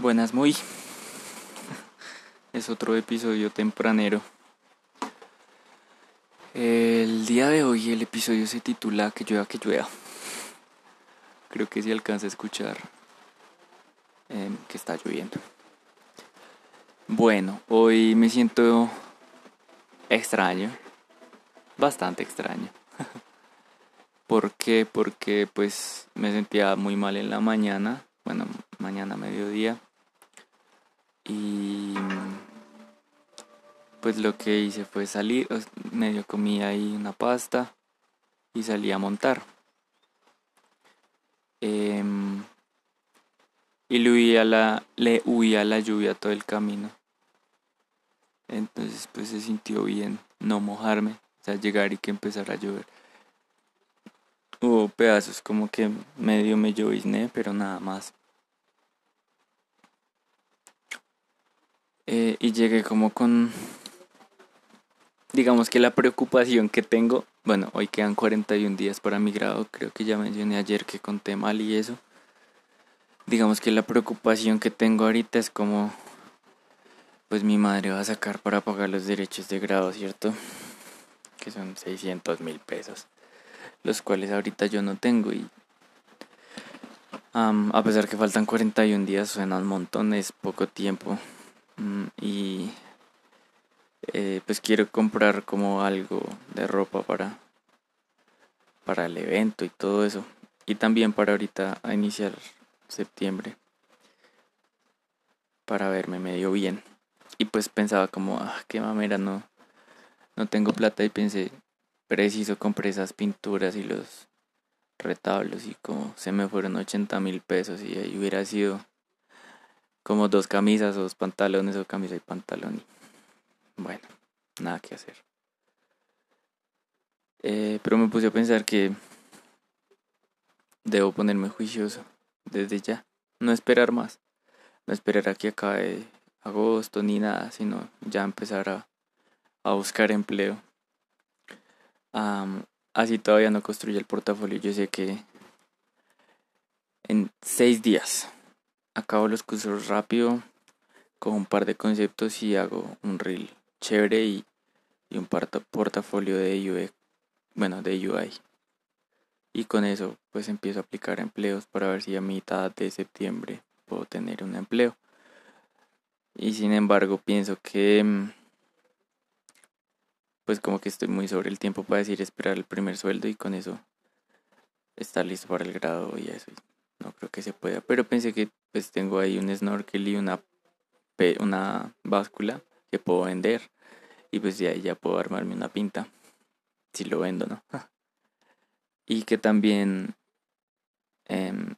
Buenas, muy. Es otro episodio tempranero. El día de hoy el episodio se titula Que llueva, que llueva. Creo que si alcanza a escuchar em, que está lloviendo. Bueno, hoy me siento extraño. Bastante extraño. ¿Por qué? Porque pues me sentía muy mal en la mañana. Bueno, mañana mediodía y pues lo que hice fue salir, medio comí ahí una pasta y salí a montar. Em, y le huí, a la, le huí la lluvia todo el camino. Entonces pues se sintió bien no mojarme, o sea, llegar y que empezara a llover. Hubo pedazos como que medio me llovizné, pero nada más. Eh, y llegué como con, digamos que la preocupación que tengo, bueno, hoy quedan 41 días para mi grado, creo que ya mencioné ayer que conté mal y eso. Digamos que la preocupación que tengo ahorita es como, pues mi madre va a sacar para pagar los derechos de grado, ¿cierto? Que son 600 mil pesos, los cuales ahorita yo no tengo y a pesar que faltan 41 días, suena un montón, es poco tiempo. Mm, y eh, pues quiero comprar como algo de ropa para para el evento y todo eso. Y también para ahorita a iniciar septiembre para verme medio bien. Y pues pensaba como ah qué mamera no no tengo plata y pensé preciso compré esas pinturas y los retablos y como se me fueron 80 mil pesos y ahí hubiera sido como dos camisas o dos pantalones o camisa y pantalón. Bueno, nada que hacer. Eh, pero me puse a pensar que debo ponerme juicioso desde ya. No esperar más. No esperar a que acabe agosto ni nada, sino ya empezar a, a buscar empleo. así todavía no construye el portafolio. Yo sé que en seis días acabo los cursos rápido con un par de conceptos y hago un reel chévere y, un portafolio de UI, bueno, de UI. Y con eso pues empiezo a aplicar empleos para ver si a mitad de septiembre puedo tener un empleo. Y sin embargo pienso que mm, pues como que estoy muy sobre el tiempo para decir esperar el primer sueldo y con eso estar listo para el grado y eso no creo que se pueda, pero pensé que pues tengo ahí un snorkel y una, una báscula que puedo vender y pues de ahí ya puedo armarme una pinta, si lo vendo, ¿no? y que también em,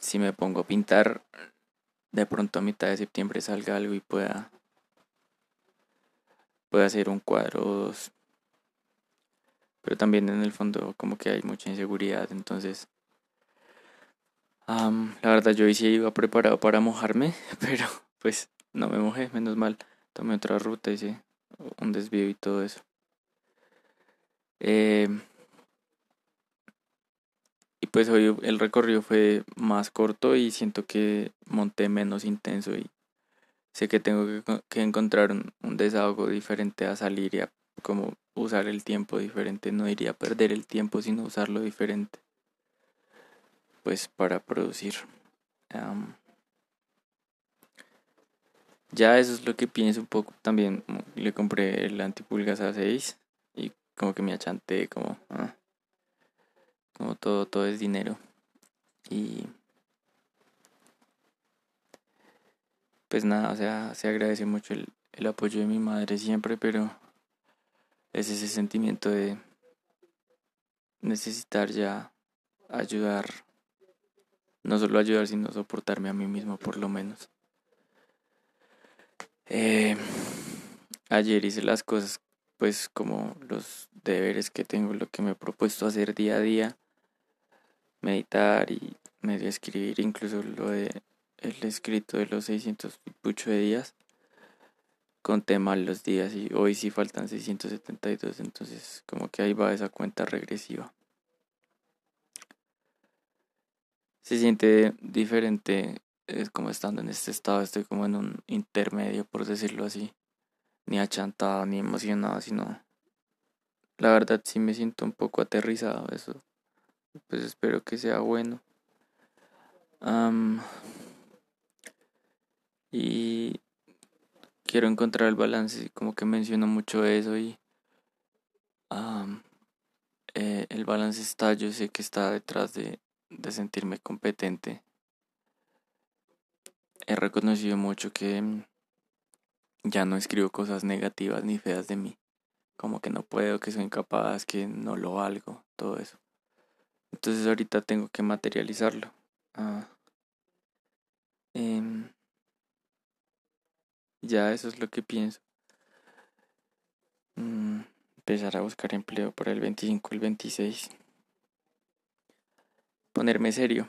si me pongo a pintar, de pronto a mitad de septiembre salga algo y pueda, pueda hacer un cuadro o dos pero también en el fondo como que hay mucha inseguridad, entonces la verdad yo sí iba preparado para mojarme, pero pues no me mojé, menos mal, tomé otra ruta, hice un desvío y todo eso. Em, y pues hoy el recorrido fue más corto y siento que monté menos intenso y sé que tengo que, encontrar un, un, desahogo diferente a salir y a como usar el tiempo diferente, no iría a perder el tiempo sino usarlo diferente, pues para producir. ya eso es lo que pienso un poco. También le compré el antipulgas A6 y como que me achanté, como, ah, como todo, todo es dinero. Y pues nada, o sea, se agradece mucho el, el apoyo de mi madre siempre, pero es ese sentimiento de necesitar ya ayudar, no solo ayudar, sino soportarme a mí mismo por lo menos. Eh, ayer hice las cosas pues como los deberes que tengo, lo que me he propuesto hacer día a día, meditar y medio escribir, incluso lo de el escrito de los 600 y de días conté mal los días y hoy sí faltan 672, entonces como que ahí va esa cuenta regresiva. Se siente diferente. Es como estando en este estado, estoy como en un intermedio, por decirlo así. Ni achantado, ni emocionado, sino. La verdad sí me siento un poco aterrizado, eso. Pues espero que sea bueno. y quiero encontrar el balance, como que menciono mucho eso y eh, el balance está, yo sé que está detrás de, de sentirme competente. He reconocido mucho que mm, ya no escribo cosas negativas ni feas de mí, como que no puedo, que soy incapaz, que no lo valgo, todo eso. Entonces ahorita tengo que materializarlo. Ah, em, ya eso es lo que pienso. Mm, empezar a buscar empleo por el 25, el 26. Ponerme serio.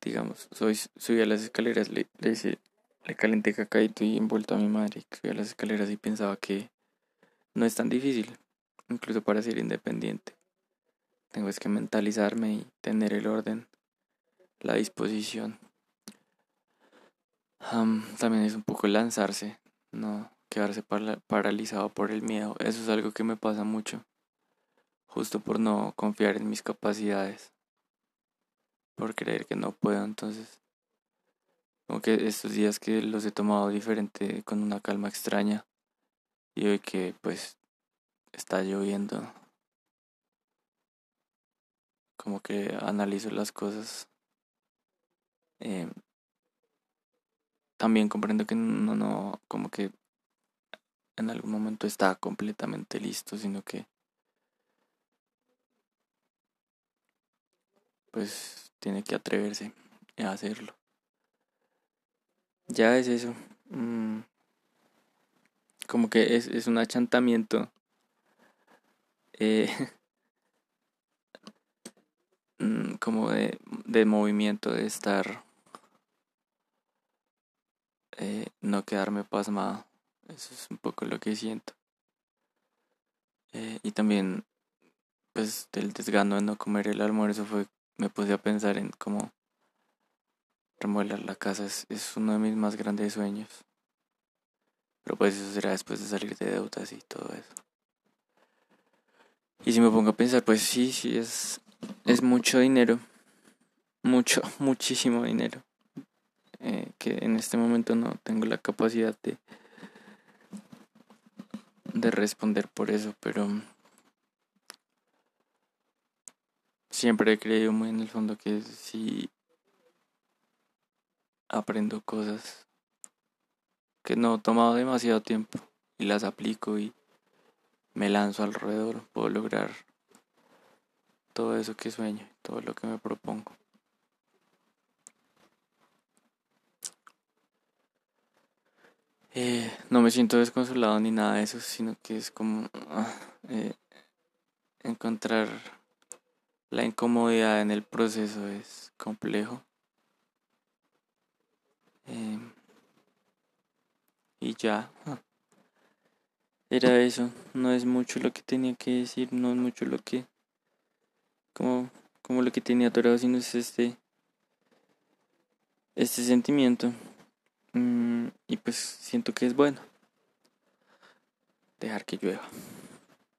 Digamos, soy, subí a las escaleras, le, le, le calenté cacaíto y envuelto a mi madre. Subí a las escaleras y pensaba que no es tan difícil, incluso para ser independiente. Tengo es que mentalizarme y tener el orden, la disposición. también es un poco lanzarse, no quedarse paralizado por el miedo. Eso es algo que me pasa mucho, justo por no confiar en mis capacidades, por creer que no puedo. Entonces, como que estos días que los he tomado diferente, con una calma extraña, y hoy que pues está lloviendo como que analizo las cosas. Eh, también comprendo que no, no, como que en algún momento está completamente listo, sino que pues tiene que atreverse a hacerlo. Ya es eso. Mm, como que es, es un achantamiento. Eh, Mm, como de, de movimiento, de estar, eh, no quedarme pasmado. Eso es un poco lo que siento. Eh, y también, pues, del desgano de no comer el almuerzo fue, me puse a pensar en cómo remodelar la casa. Es, es uno de mis más grandes sueños. Pero pues eso será después de salir de deudas y todo eso. Y si me pongo a pensar, pues sí, sí, es, es mucho dinero, mucho, muchísimo dinero, eh, que en este momento no tengo la capacidad de, de responder por eso, pero siempre he creído muy en el fondo que si aprendo cosas que no he tomado demasiado tiempo y las aplico y me lanzo alrededor, puedo lograr todo eso que sueño, todo lo que me propongo. Eh, no me siento desconsolado ni nada de eso, sino que es como ah, eh, encontrar la incomodidad en el proceso es complejo. Eh, y ya. Era eso, no es mucho lo que tenía que decir, no es mucho lo que como, como lo que tenía atorado, sino es este, este sentimiento. Mm, y pues siento que es bueno dejar que llueva.